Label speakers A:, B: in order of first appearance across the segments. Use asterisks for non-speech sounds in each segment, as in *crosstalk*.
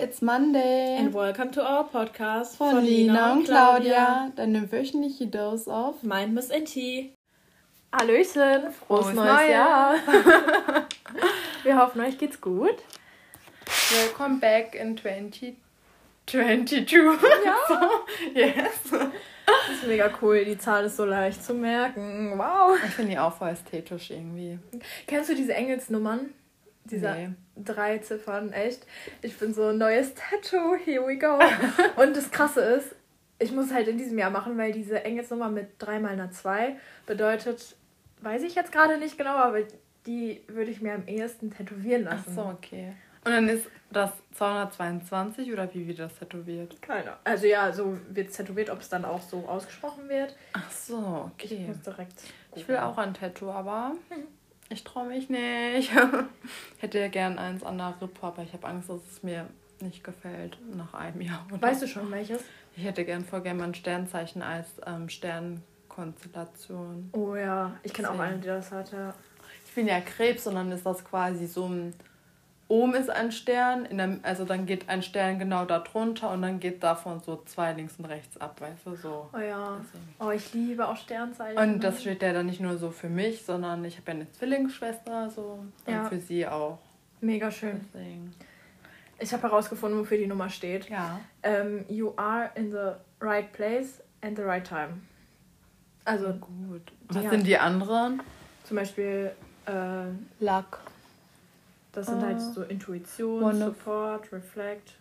A: it's Monday.
B: And welcome to our podcast
A: von, von Lina und Claudia, deine wöchentliche Dose of
B: Mindless and Tea. Hallöchen, frohes, frohes neues, neues Jahr. *laughs* Wir hoffen, euch geht's gut.
A: Welcome back in 2022. Ja. *laughs*
B: so, yes. Das ist mega cool, die Zahl ist so leicht zu merken. Wow.
A: Ich finde die auch voll ästhetisch irgendwie.
B: Kennst du diese Engelsnummern? Dieser nee. drei Ziffern, echt. Ich bin so, neues Tattoo, here we go. *laughs* Und das Krasse ist, ich muss halt in diesem Jahr machen, weil diese Engelsnummer mit 3 mal einer 2 bedeutet, weiß ich jetzt gerade nicht genau, aber die würde ich mir am ehesten tätowieren lassen.
A: Ach so, okay. Und dann ist das 222 oder wie wird das tätowiert?
B: Keine Also ja, so wird es tätowiert, ob es dann auch so ausgesprochen wird.
A: Ach so, okay.
B: Ich muss direkt.
A: Ich will auch ein Tattoo, aber hm. Ich traue mich nicht. ich *laughs* hätte ja gern eins an der Rippe, aber ich habe Angst, dass es mir nicht gefällt nach einem Jahr.
B: Oder? Weißt du schon welches?
A: Ich hätte gern voll gerne mein Sternzeichen als ähm, Sternkonstellation.
B: Oh ja, ich kenne auch eine, die das hat, ja.
A: Ich bin ja Krebs und dann ist das quasi so ein oben ist ein Stern, in der, also dann geht ein Stern genau da drunter und dann geht davon so zwei links und rechts ab, weißt du, so.
B: Oh ja. Deswegen. Oh, ich liebe auch Sternzeichen.
A: Und das steht ja dann nicht nur so für mich, sondern ich habe ja eine Zwillingsschwester, so. Ja. Und für sie auch.
B: Mega schön. Deswegen. Ich habe herausgefunden, wofür die Nummer steht. Ja. Um, ähm, you are in the right place and the right time. Also.
A: Gut. Was sind die anderen?
B: Zum Beispiel äh, Luck. Das sind halt ah. so Intuition, Support, Reflect,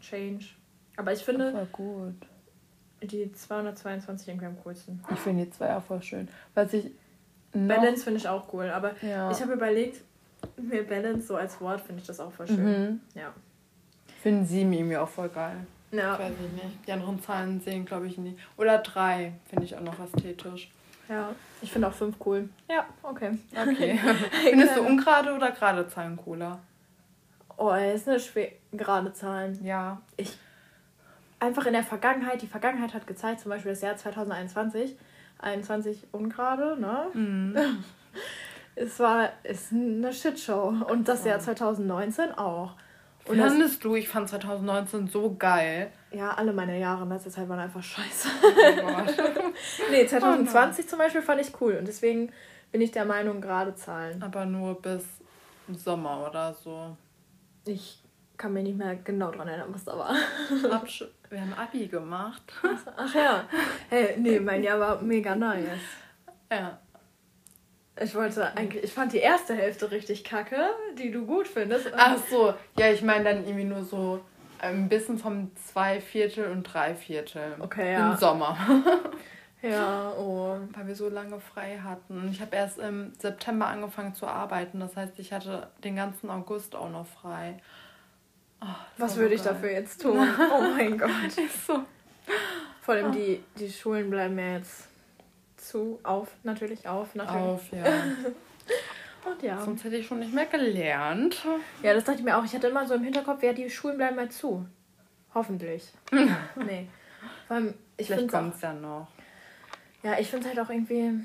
B: Change. Aber ich finde
A: voll gut.
B: die 222 irgendwie am coolsten.
A: Ich finde die zwei auch voll schön. Was ich
B: Balance finde ich auch cool, aber ja. ich habe überlegt, mir Balance so als Wort finde ich das auch voll schön. Mhm. Ja.
A: Finden sie mir auch voll geil. Ja. Weiß ich nicht. Die anderen Zahlen sehen, glaube ich, nie. Oder drei finde ich auch noch ästhetisch.
B: Ja, ich finde auch fünf cool. Ja, okay.
A: Okay. *laughs* *laughs* Findest du ungerade oder gerade Zahlen cooler?
B: Oh, es ist eine schwer gerade Zahlen. Ja. Ich einfach in der Vergangenheit, die Vergangenheit hat gezeigt, zum Beispiel das Jahr 2021, 21 ungerade, ne? Mhm. *laughs* es war ist eine Shitshow. Und das Jahr 2019 auch.
A: Und Fandest du, ich fand 2019 so geil.
B: Ja, alle meine Jahre in letzter Zeit waren einfach scheiße. Oh Gott. *laughs* nee, 2020 oh zum Beispiel fand ich cool und deswegen bin ich der Meinung, gerade Zahlen.
A: Aber nur bis Sommer oder so.
B: Ich kann mir nicht mehr genau dran erinnern, was da war. *laughs* *laughs*
A: Absch Wir haben Abi gemacht.
B: Ach ja. Hey, nee, mein Jahr war mega nice. Ja. Ich wollte eigentlich, ich fand die erste Hälfte richtig kacke, die du gut findest.
A: Ach so, ja, ich meine dann irgendwie nur so ein bisschen vom zwei Viertel und drei Viertel. Okay, ja. Im Sommer. *laughs*
B: ja, oh.
A: Weil wir so lange frei hatten. Ich habe erst im September angefangen zu arbeiten. Das heißt, ich hatte den ganzen August auch noch frei.
B: Oh, Was würde ich dafür jetzt tun? *laughs* Oh mein Gott. Ist so. Vor allem die, die Schulen bleiben ja jetzt zu, auf, natürlich auf, natürlich. Auf, ja. *laughs*
A: Und ja. Sonst hätte ich schon nicht mehr gelernt.
B: Ja, das dachte ich mir auch. Ich hatte immer so im Hinterkopf, ja, die Schulen bleiben mal zu. Hoffentlich. *laughs* nee. Vor allem, ich Vielleicht kommt es ja noch. Ja, ich finde es halt auch irgendwie.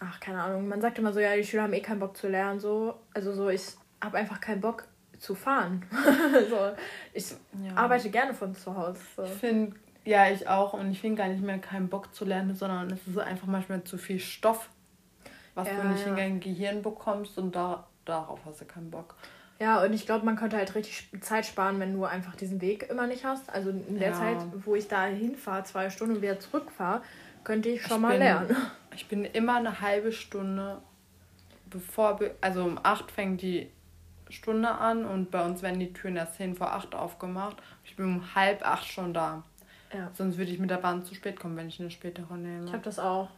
B: Ach, keine Ahnung. Man sagt immer so, ja, die Schüler haben eh keinen Bock zu lernen. So. Also so, ich habe einfach keinen Bock zu fahren. *laughs* so, ich ja. arbeite gerne von zu Hause. So.
A: Ich finde ja, ich auch. Und ich finde gar nicht mehr keinen Bock zu lernen, sondern es ist einfach manchmal zu viel Stoff, was ja, du nicht ja. in dein Gehirn bekommst und da, darauf hast du keinen Bock.
B: Ja, und ich glaube, man könnte halt richtig Zeit sparen, wenn du einfach diesen Weg immer nicht hast. Also in der ja. Zeit, wo ich da hinfahre, zwei Stunden und wieder zurückfahre, könnte ich schon ich mal bin, lernen. *laughs*
A: Ich bin immer eine halbe Stunde, bevor, also um acht fängt die Stunde an und bei uns werden die Türen erst 10 vor acht aufgemacht. Ich bin um halb acht schon da. Ja. Sonst würde ich mit der Bahn zu spät kommen, wenn ich eine spätere nehme.
B: Ich habe das auch.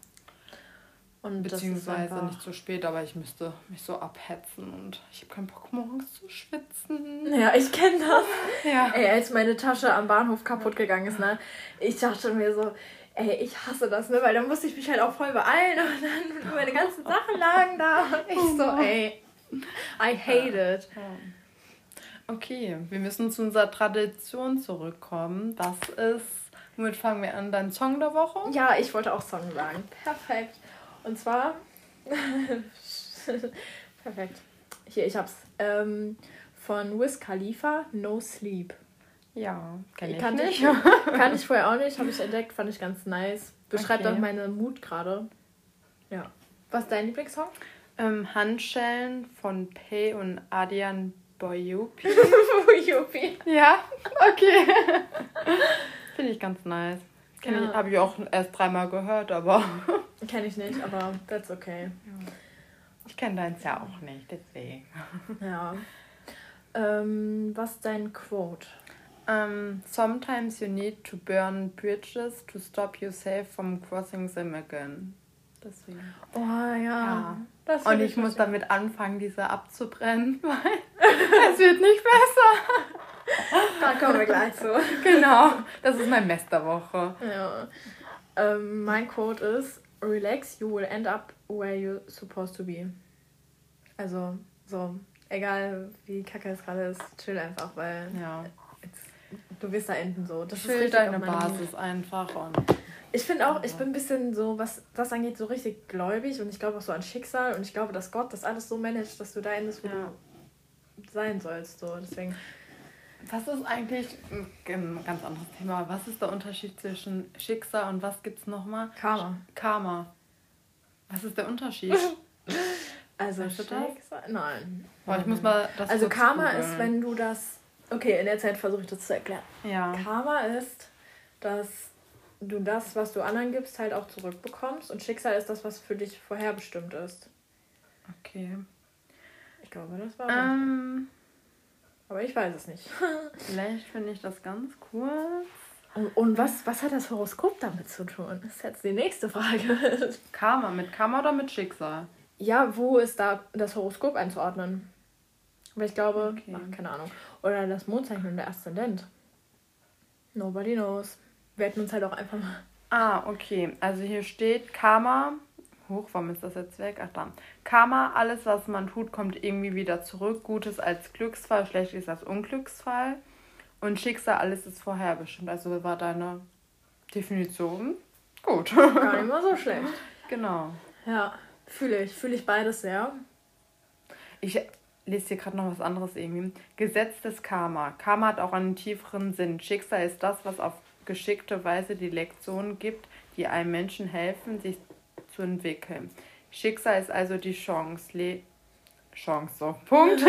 A: Und Beziehungsweise nicht zu spät, aber ich müsste mich so abhetzen und ich habe keinen Bock morgens zu schwitzen.
B: Ja, ich kenne das. *laughs* ja. Ey, als meine Tasche am Bahnhof kaputt gegangen ist, ne, ich dachte mir so, ey, ich hasse das, ne, weil dann musste ich mich halt auch voll beeilen und dann *laughs* meine ganzen Sachen lagen da und ich so, *laughs* ey, I hate it.
A: Okay, wir müssen zu unserer Tradition zurückkommen. Das ist Womit fangen wir an? Dein Song der Woche?
B: Ja, ich wollte auch Song sagen. Perfekt. Und zwar. *laughs* Perfekt. Hier, ich hab's. Ähm, von Wiz Khalifa, No Sleep. Ja, kenn ich kann nicht. *laughs* kann ich vorher auch nicht, habe ich entdeckt, fand ich ganz nice. Beschreibt okay. auch meine Mut gerade. Ja. Was ist dein Lieblingssong?
A: Ähm, Handschellen von Pay und Adian Boyupi. *laughs* Boyupi. Ja, okay. Finde ich ganz nice. ja. ich, habe ich auch erst dreimal gehört, aber. *laughs*
B: Kenne ich nicht, aber that's okay.
A: Ich kenne deins ja auch nicht, deswegen. *laughs*
B: Ja. Ähm, was ist dein Quote?
A: Um, sometimes you need to burn bridges to stop yourself from crossing them again. Deswegen. Oh ja. ja. Und ich muss damit anfangen, diese abzubrennen, *laughs* weil es wird nicht besser.
B: Da kommen wir gleich *laughs* zu.
A: Genau, das ist mein Mesterwoche.
B: Ja. Ähm, mein Quote ist: Relax, you will end up where you're supposed to be. Also, so, egal wie kacke es gerade ist, chill einfach, weil ja du wirst da enden so. Das Chill ist deine Basis einfach. Und ich finde auch, ich bin ein bisschen so, was das angeht, so richtig gläubig und ich glaube auch so an Schicksal und ich glaube, dass Gott das alles so managt, dass du da endest, wo ja. du sein sollst. So. Deswegen.
A: Was ist eigentlich, ein ganz anderes Thema, was ist der Unterschied zwischen Schicksal und was gibt es nochmal? Karma. Karma. Was ist der Unterschied? *laughs* also
B: Schicksal? Nein. Boah, ich muss mal das Also Karma ist, wenn du das Okay, in der Zeit versuche ich das zu erklären. Ja. Karma ist, dass du das, was du anderen gibst, halt auch zurückbekommst. Und Schicksal ist das, was für dich vorherbestimmt ist. Okay. Ich glaube, das war. Ähm, aber ich weiß es nicht. *laughs*
A: Vielleicht finde ich das ganz kurz.
B: Und, und, was, was hat das Horoskop damit zu tun? Das ist jetzt die nächste Frage. *laughs*
A: Karma, mit Karma oder mit Schicksal?
B: Ja, wo ist da das Horoskop einzuordnen? Aber ich glaube, okay. ach, keine Ahnung. Oder das Mondzeichen und der Aszendent. Nobody knows. Wir hätten uns halt auch einfach mal.
A: Ah, okay. Also hier steht Karma. Hoch, warum ist das jetzt weg? Ach da. Karma, alles, was man tut, kommt irgendwie wieder zurück. Gutes als Glücksfall, Schlechtes als Unglücksfall. Und Schicksal, alles ist vorherbestimmt. Also war deine Definition gut.
B: Gar nicht mal so schlecht. *laughs* Genau. Ja, fühle ich. Fühle ich beides sehr.
A: Ich lese hier gerade noch was anderes irgendwie. Gesetz des Karma. Karma hat auch einen tieferen Sinn. Schicksal ist das, was auf geschickte Weise die Lektionen gibt, die einem Menschen helfen, sich zu entwickeln. Schicksal ist also die Chance. Le Chance, so. *laughs* Punkt.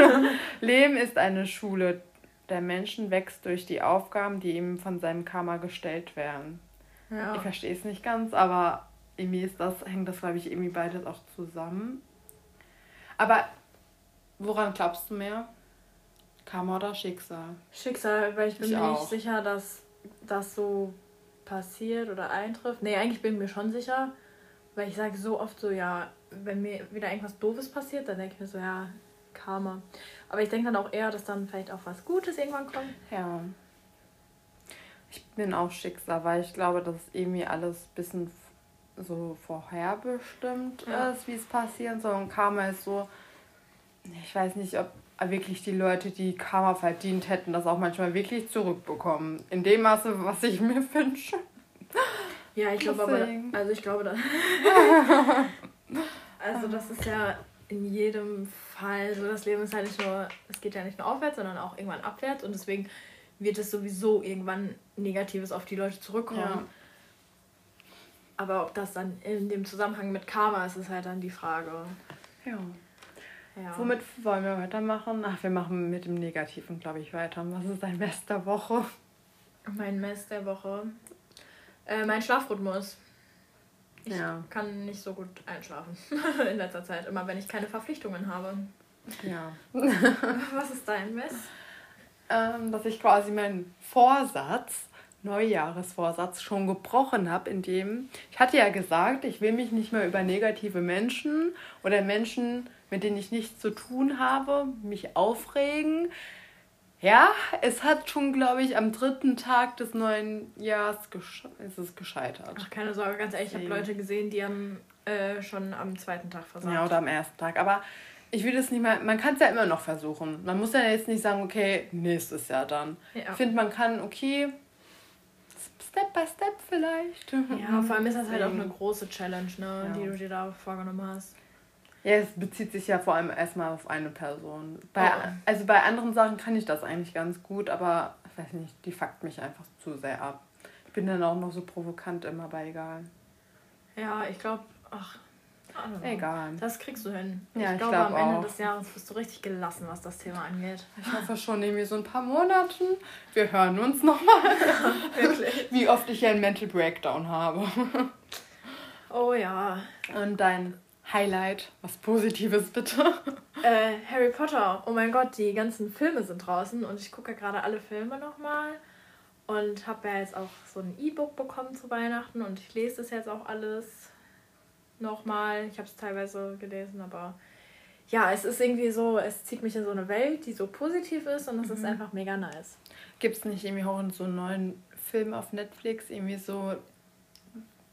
A: Leben ist eine Schule. Der Menschen wächst durch die Aufgaben, die ihm von seinem Karma gestellt werden. Ja. Ich verstehe es nicht ganz, aber irgendwie ist das, hängt das, glaube ich, irgendwie beides auch zusammen. Aber Woran glaubst du mehr? Karma oder Schicksal?
B: Schicksal, weil ich bin ich mir auch. nicht sicher, dass das so passiert oder eintrifft. Nee, eigentlich bin ich mir schon sicher, weil ich sage so oft so, ja, wenn mir wieder irgendwas Doofes passiert, dann denke ich mir so, ja, Karma. Aber ich denke dann auch eher, dass dann vielleicht auch was Gutes irgendwann kommt. Ja.
A: Ich bin auch Schicksal, weil ich glaube, dass irgendwie alles ein bisschen so vorherbestimmt ja. ist, wie es passieren soll. Und Karma ist so, ich weiß nicht, ob wirklich die Leute, die Karma verdient hätten, das auch manchmal wirklich zurückbekommen. In dem Maße, was ich mir *laughs* wünsche. Ja, ich glaube aber,
B: also ich glaube, da, *laughs* also das ist ja in jedem Fall so, das Leben ist halt nicht nur, es geht ja nicht nur aufwärts, sondern auch irgendwann abwärts und deswegen wird es sowieso irgendwann Negatives auf die Leute zurückkommen. Ja. Aber ob das dann in dem Zusammenhang mit Karma ist, ist halt dann die Frage. Ja.
A: Ja. Womit wollen wir weitermachen? Ach, wir machen mit dem Negativen, glaube ich, weiter. Was ist dein Mess der Woche?
B: Mein Mess der Woche? Äh, mein Schlafrhythmus. Ich ja. kann nicht so gut einschlafen *laughs* in letzter Zeit, immer wenn ich keine Verpflichtungen habe. Ja. *laughs* Was ist dein Mess?
A: Ähm, dass ich quasi meinen Vorsatz, Neujahresvorsatz, schon gebrochen habe, indem ich hatte ja gesagt, ich will mich nicht mehr über negative Menschen oder Menschen mit denen ich nichts zu tun habe, mich aufregen. Ja, es hat schon, glaube ich, am dritten Tag des neuen Jahres gesche ist es gescheitert.
B: Ach, keine Sorge, ganz ehrlich, ich habe Leute gesehen, die haben äh, schon am zweiten Tag
A: versagt. Ja, oder am ersten Tag. Aber ich will es nicht mehr, man kann es ja immer noch versuchen. Man muss ja jetzt nicht sagen, okay, nächstes Jahr dann. Ja. Ich finde, man kann, okay, Step by Step vielleicht.
B: Ja, vor allem ist das halt auch eine große Challenge, ne, ja. die du dir da vorgenommen hast.
A: Ja, es bezieht sich ja vor allem erstmal auf eine Person. Bei, oh. Also bei anderen Sachen kann ich das eigentlich ganz gut, aber weiß nicht, die fuckt mich einfach zu sehr ab. Ich bin dann auch noch so provokant immer bei egal.
B: Ja, ich glaube, ach, Egal. Das kriegst du hin.
A: Ja,
B: ich, glaube, glaub am Ende auch. des Jahres bist du richtig gelassen, was das Thema angeht.
A: Ich hoffe schon irgendwie so ein paar Monaten. Wir hören uns nochmal. *laughs* Wirklich. Wie oft ich hier einen Mental Breakdown habe.
B: Oh ja.
A: Und dein Highlight, was Positives bitte. *laughs*
B: Äh, Harry Potter. Oh mein Gott, die ganzen Filme sind draußen und ich gucke ja gerade alle Filme nochmal. Und habe ja jetzt auch so ein E-Book bekommen zu Weihnachten und ich lese das jetzt auch alles nochmal. Ich habe es teilweise gelesen, aber ja, es ist irgendwie so, es zieht mich in so eine Welt, die so positiv ist und es mhm. ist einfach mega nice.
A: Gibt es nicht irgendwie auch so einen neuen Film auf Netflix, irgendwie so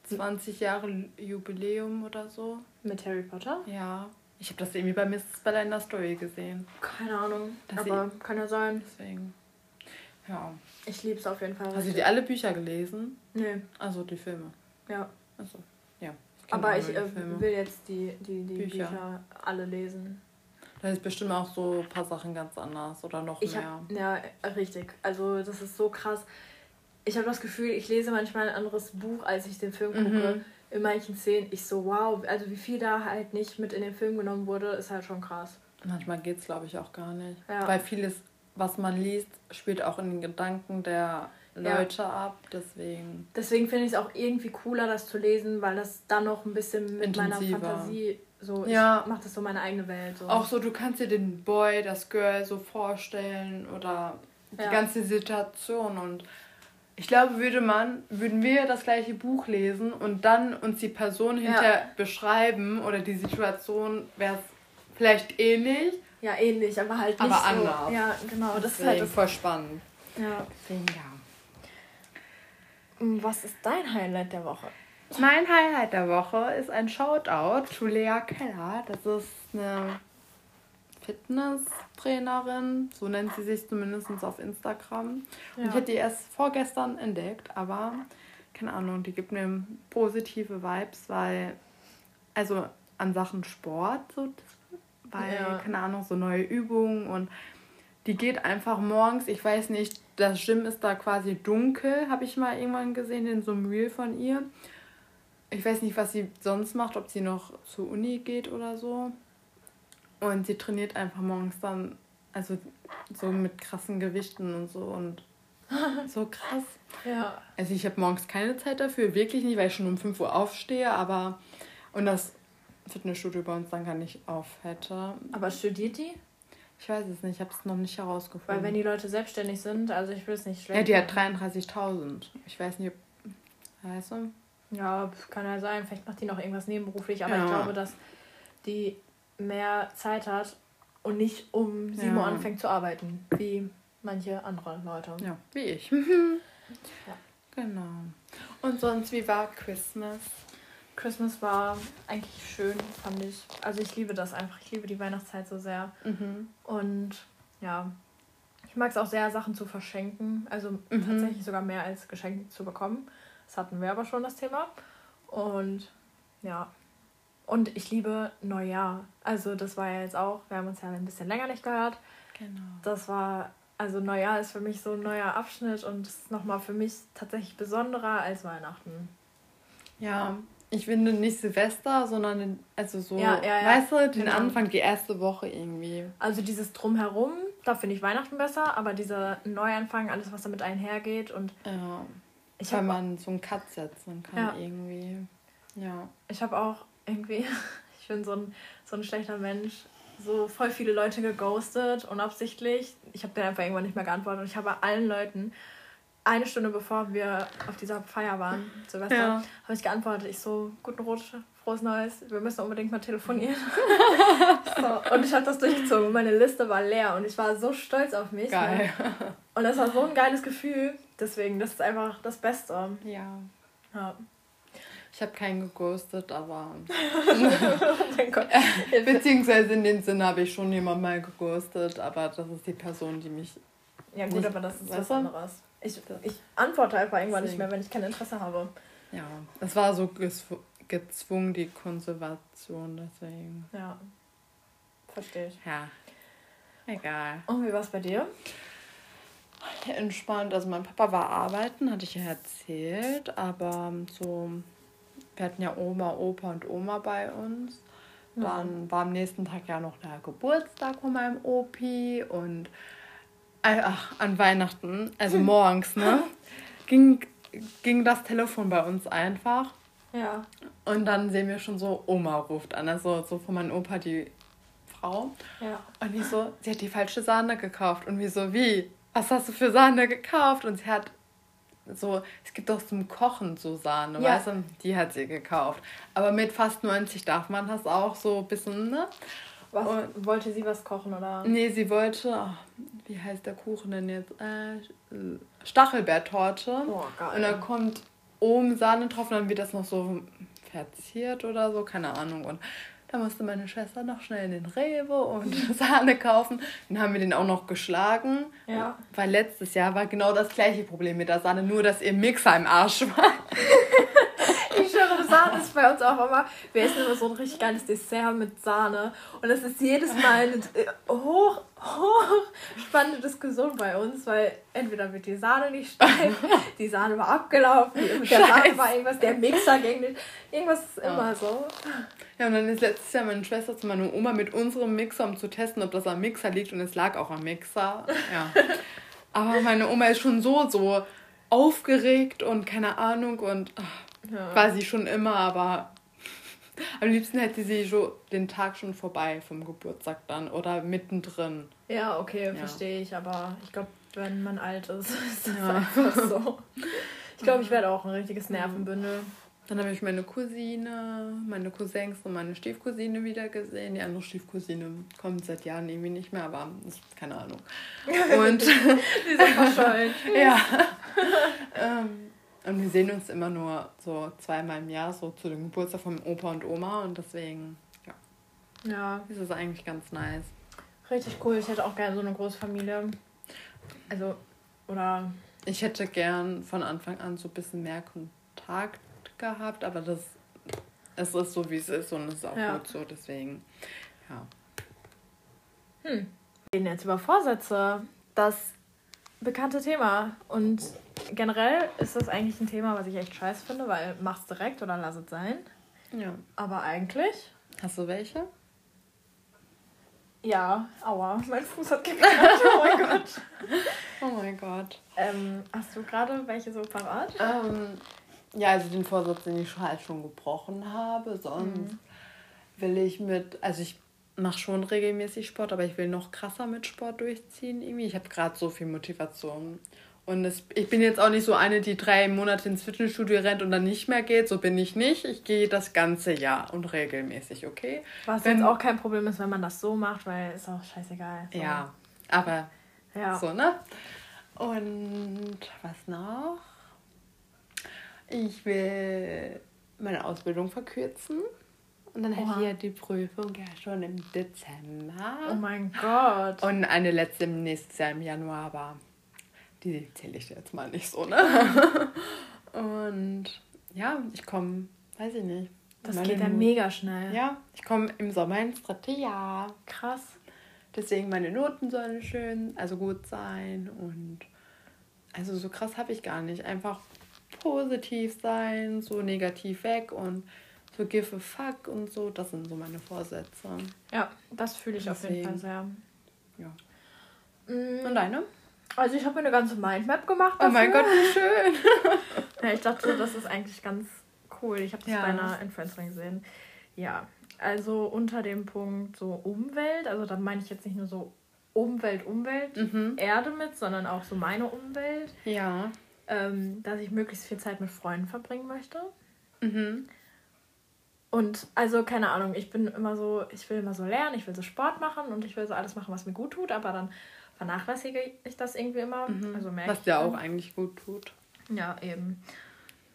A: 20 Jahre Jubiläum oder so?
B: Mit Harry Potter?
A: Ja. Ich habe das irgendwie bei Miss Bella in der Story gesehen.
B: Keine Ahnung, das aber kann ja sein.
A: Deswegen. Ja.
B: Ich liebe es auf jeden Fall.
A: Hast du die alle Bücher gelesen? Nee. Also die Filme?
B: Ja.
A: Achso, ja.
B: Aber ich äh, will jetzt die, die, die Bücher. Bücher. alle lesen.
A: Da ist bestimmt auch so ein paar Sachen ganz anders oder noch
B: ich
A: mehr.
B: Hab, ja, richtig. Also das ist so krass. Ich habe das Gefühl, ich lese manchmal ein anderes Buch, als ich den Film gucke. Mhm. In manchen Szenen. Ich so, wow, also wie viel da halt nicht mit in den Film genommen wurde, ist halt schon krass.
A: Manchmal geht es, glaube ich, auch gar nicht. Ja. Weil vieles, was man liest, spielt auch in den Gedanken der Leute ja. ab, deswegen.
B: Deswegen finde ich es auch irgendwie cooler, das zu lesen, weil das dann noch ein bisschen mit Intensiver. meiner Fantasie so, ja. ich mache das so meine eigene Welt. So.
A: Auch so, du kannst dir den Boy, das Girl so vorstellen oder die ja. ganze Situation und ich glaube, würde man, würden wir das gleiche Buch lesen und dann uns die Person hinterher ja. beschreiben oder die Situation, wäre es vielleicht ähnlich.
B: Ja, ähnlich, aber halt nicht aber so. anders. Ja, genau. Das
A: Deswegen, ist halt das voll spannend.
B: Ja. Deswegen, ja. Mm, was ist dein Highlight der Woche?
A: Mein Highlight der Woche ist ein Shoutout zu Lea Keller. Das ist eine Fitnesstrainerin, so nennt sie sich zumindest auf Instagram. Ja. Und ich habe die erst vorgestern entdeckt, aber keine Ahnung, die gibt mir positive Vibes, weil, also an Sachen Sport, so, weil, ja. keine Ahnung, so neue Übungen und die geht einfach morgens, ich weiß nicht, das Gym ist da quasi dunkel, habe ich mal irgendwann gesehen in so einem Reel von ihr. Ich weiß nicht, was sie sonst macht, ob sie noch zur Uni geht oder so. Und sie trainiert einfach morgens dann, also so mit krassen Gewichten und so und *laughs* so krass. Ja. Also ich habe morgens keine Zeit dafür, wirklich nicht, weil ich schon um 5 Uhr aufstehe, aber und das Fitnessstudio bei uns dann gar nicht auf hätte.
B: Aber studiert die?
A: Ich weiß es nicht, ich habe es noch nicht herausgefunden.
B: Weil wenn die Leute selbstständig sind, also ich will es nicht
A: schlecht. Ja, die hat 33.000. Ich weiß nicht, ob... Weißt du?
B: Ja, kann ja sein. Vielleicht macht die noch irgendwas nebenberuflich, aber ja. ich glaube, dass die mehr Zeit hat und nicht um 7 Uhr anfängt zu arbeiten, wie manche andere Leute.
A: Ja, wie ich. *laughs* ja. Genau. Und sonst, wie war Christmas?
B: Christmas war eigentlich schön, fand ich. Also ich liebe das einfach. Ich liebe die Weihnachtszeit so sehr. Mhm. Und ja, ich mag es auch sehr, Sachen zu verschenken. Also mhm. tatsächlich sogar mehr als Geschenke zu bekommen. Das hatten wir aber schon das Thema. Und ja. Und ich liebe Neujahr. Also das war ja jetzt auch, wir haben uns ja ein bisschen länger nicht gehört. Genau. Das war, also Neujahr ist für mich so ein neuer Abschnitt und es ist nochmal für mich tatsächlich besonderer als Weihnachten.
A: Ja, ich finde nicht Silvester, sondern also so, ja, ja, ja. weißt du, den genau. Anfang, die erste Woche irgendwie.
B: Also dieses Drumherum, da finde ich Weihnachten besser, aber dieser Neuanfang, alles, was damit einhergeht und.
A: Ja. Ich Weil man so einen Cut setzen kann irgendwie. Ja.
B: Ich habe auch irgendwie, *laughs* ich bin so ein, so ein schlechter Mensch, so voll viele Leute geghostet, unabsichtlich. Ich habe dann einfach irgendwann nicht mehr geantwortet und ich habe allen Leuten eine Stunde bevor wir auf dieser Feier waren, Silvester, ja. habe ich geantwortet. Ich so, guten Rutsch, frohes Neues, wir müssen unbedingt mal telefonieren. *laughs* so, und ich habe das durchgezogen. Meine Liste war leer und ich war so stolz auf mich. Ne? Geil. Und das war so ein geiles Gefühl. Deswegen, das ist einfach das Beste. Ja.
A: ja. Ich habe keinen geghostet, aber. *laughs* oh Beziehungsweise in dem Sinne habe ich schon jemand mal geghostet, aber das ist die Person, die mich.
B: Ja, gut, aber das ist was anderes. Ich, ich antworte einfach irgendwann nicht mehr, wenn ich kein Interesse habe.
A: Ja, es war so gezwungen, die Konservation, deswegen.
B: Ja, verstehe ich.
A: Ja, egal.
B: Und wie war es bei dir?
A: Entspannt. Also mein Papa war arbeiten, hatte ich ja erzählt, aber so, wir hatten ja Oma, Opa und Oma bei uns. Dann war am nächsten Tag ja noch der Geburtstag von meinem Opi und äh, ach, an Weihnachten, also *laughs* morgens, ne, ging, ging das Telefon bei uns einfach. Ja. Und dann sehen wir schon so, Oma ruft an, also so von meinem Opa die Frau. Ja. Und ich so, sie hat die falsche Sahne gekauft. Und wir so, wie? Was hast du für Sahne gekauft? Und sie hat so, es gibt doch zum Kochen so Sahne, ja. weißt du? Die hat sie gekauft. Aber mit fast 90 darf man das auch so ein bisschen, ne?
B: Was, und, wollte sie was kochen oder?
A: Nee, sie wollte, oh, wie heißt der Kuchen denn jetzt? Äh, Stachelbeertorte. Oh, geil. Und dann kommt oben Sahne drauf und dann wird das noch so verziert oder so, keine Ahnung. Und da musste meine Schwester noch schnell in den Rewe und *laughs* Sahne kaufen. Dann haben wir den auch noch geschlagen. Ja. Weil letztes Jahr war genau das gleiche Problem mit der Sahne, nur dass ihr Mixer im Arsch war. *laughs*
B: ich schwöre, Sahne ist bei uns auch immer. Wir essen immer so ein richtig geiles Dessert mit Sahne. Und das ist jedes Mal eine äh, hoch, hoch spannende Diskussion bei uns, weil entweder wird die Sahne nicht steif, die Sahne war abgelaufen, mit der Sahne war irgendwas, der Mixer ging nicht. Irgendwas ist immer so.
A: Ja, und dann ist letztes Jahr meine Schwester zu meiner Oma mit unserem Mixer, um zu testen, ob das am Mixer liegt. Und es lag auch am Mixer. Ja. *laughs* Aber meine Oma ist schon so, so aufgeregt und keine Ahnung und ach, ja. war sie schon immer, aber *laughs* am liebsten hätte sie so den Tag schon vorbei vom Geburtstag dann oder mittendrin.
B: Ja, okay, ja. verstehe ich, aber ich glaube, wenn man alt ist, *laughs* ist das ja. einfach so. Ich glaube, ich werde auch ein richtiges Nervenbündel.
A: Dann habe ich meine Cousine, meine Cousins und meine Stiefcousine wieder gesehen. Die andere Stiefcousine kommt seit Jahren irgendwie nicht mehr, aber ist keine Ahnung. Und *laughs* die sind verschollen. *laughs* ja. ähm, und wir sehen uns immer nur so zweimal im Jahr, so zu dem Geburtstag von Opa und Oma. Und deswegen, ja. Ja. Das ist eigentlich ganz nice.
B: Richtig cool. Ich hätte auch gerne so eine große Familie. Also, oder.
A: Ich hätte gern von Anfang an so ein bisschen mehr Kontakt gehabt, aber das es ist so, wie es ist und es ist auch ja. gut so, deswegen, ja.
B: Hm. Wir reden jetzt über Vorsätze. Das bekannte Thema. Und generell ist das eigentlich ein Thema, was ich echt scheiße finde, weil mach's direkt oder lass es sein. Ja. Aber eigentlich.
A: Hast du welche?
B: Ja, aua, mein Fuß hat geknallt. Oh mein Gott. *laughs*
A: Oh mein Gott.
B: Ähm, hast du gerade welche so parat?
A: Ähm, ja, also den Vorsatz, den ich halt schon gebrochen habe. Sonst mhm. will ich mit, also ich mache schon regelmäßig Sport, aber ich will noch krasser mit Sport durchziehen irgendwie. Ich habe gerade so viel Motivation. Und es, ich bin jetzt auch nicht so eine, die drei Monate ins Fitnessstudio rennt und dann nicht mehr geht. So bin ich nicht. Ich gehe das ganze Jahr und regelmäßig, okay?
B: Was wenn, jetzt auch kein Problem ist, wenn man das so macht, weil ist auch scheißegal.
A: So. Ja, aber ja. so, ne? Und was noch? Ich will meine Ausbildung verkürzen. Und dann hätte ich ja die Prüfung ja schon im Dezember.
B: Oh mein Gott.
A: Und eine letzte im nächsten Jahr im Januar, aber die zähle ich jetzt mal nicht so, ne? *laughs* Und ja, ich komme, weiß ich nicht.
B: Das geht ja mega schnell.
A: Ja, ich komme im Sommer ins dritte Jahr.
B: Krass.
A: Deswegen meine Noten sollen schön, also gut sein und also so krass habe ich gar nicht. Einfach positiv sein, so negativ weg und so give a fuck und so. Das sind so meine Vorsätze.
B: Ja, das fühle ich Deswegen. auf jeden Fall sehr.
A: Ja. Mm. Und deine?
B: Also ich habe mir eine ganze Mindmap gemacht. Dafür. Oh mein Gott, wie schön. *laughs* ja, ich dachte, das ist eigentlich ganz cool. Ich habe das ja. bei einer Influencerin gesehen. Ja, also unter dem Punkt so Umwelt, also da meine ich jetzt nicht nur so Umwelt, Umwelt, mhm. Erde mit, sondern auch so meine Umwelt. Ja ähm, dass ich möglichst viel Zeit mit Freunden verbringen möchte. Mhm. Und also, keine Ahnung, ich bin immer so, ich will immer so lernen, ich will so Sport machen und ich will so alles machen, was mir gut tut, aber dann vernachlässige ich das irgendwie immer. Mhm. Also
A: merke was dir auch eigentlich gut tut.
B: Ja, eben.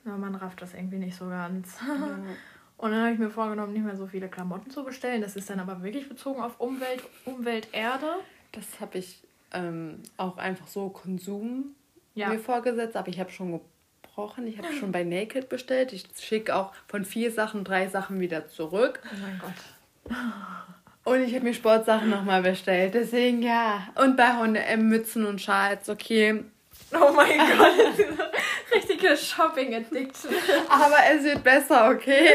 B: Ja, man rafft das irgendwie nicht so ganz. Ja. *laughs* Und dann habe ich mir vorgenommen, nicht mehr so viele Klamotten zu bestellen. Das ist dann aber wirklich bezogen auf Umwelt, Umwelt, Erde.
A: Das habe ich ähm, auch einfach so Konsum ja. mir vorgesetzt, aber ich habe schon gebrochen. Ich habe schon bei Naked bestellt. Ich schicke auch von vier Sachen drei Sachen wieder zurück.
B: Oh mein Gott.
A: Und ich habe mir Sportsachen nochmal bestellt. Deswegen ja. Und bei H&M Mützen und Schals, okay.
B: Oh mein Gott, *laughs* richtige Shopping-Addiction.
A: Aber es wird besser, okay?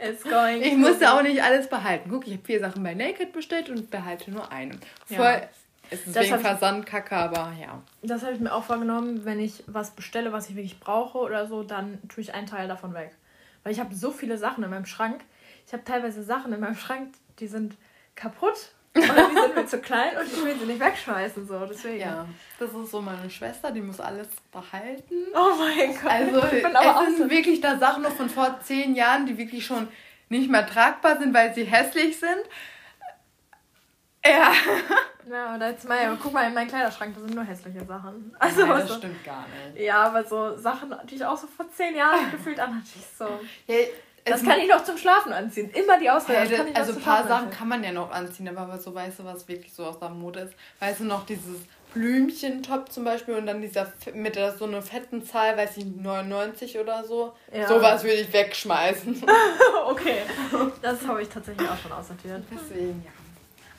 A: It's going ich musste auch nicht alles behalten. Guck, ich habe vier Sachen bei Naked bestellt und behalte nur eine. Ja. Voll, es ist wegen Versandkacke, aber ja.
B: Das habe ich mir auch vorgenommen, wenn ich was bestelle, was ich wirklich brauche oder so, dann tue ich einen Teil davon weg. Weil ich habe so viele Sachen in meinem Schrank. Ich habe teilweise Sachen in meinem Schrank, die sind kaputt *laughs* oder die sind mir zu klein und ich will sie nicht wegschmeißen. So. Deswegen.
A: Ja, das ist so meine Schwester, die muss alles behalten. Oh mein Gott. Also es sind wirklich da Sachen noch von vor zehn Jahren, die wirklich schon nicht mehr tragbar sind, weil sie hässlich sind.
B: Ja. *laughs* Ja, oder jetzt mal, guck mal in meinen Kleiderschrank, da sind nur hässliche Sachen. Also, Nein, das so, stimmt gar nicht. Ja, aber so Sachen, die ich auch so vor zehn Jahren *laughs* gefühlt anhatte, ich so. Ja, das kann ich noch zum Schlafen anziehen. Immer die Auswahl.
A: Ja, also ein paar Sachen kann man ja noch anziehen, aber so weißt du, was wirklich so aus der Mode ist. Weißt du noch dieses Blümchen-Top zum Beispiel und dann dieser mit der, so einer fetten Zahl, weiß ich, 99 oder so. Ja. Sowas würde ich wegschmeißen. *laughs*
B: okay. Das habe ich tatsächlich auch schon aussortiert.
A: Deswegen, ja.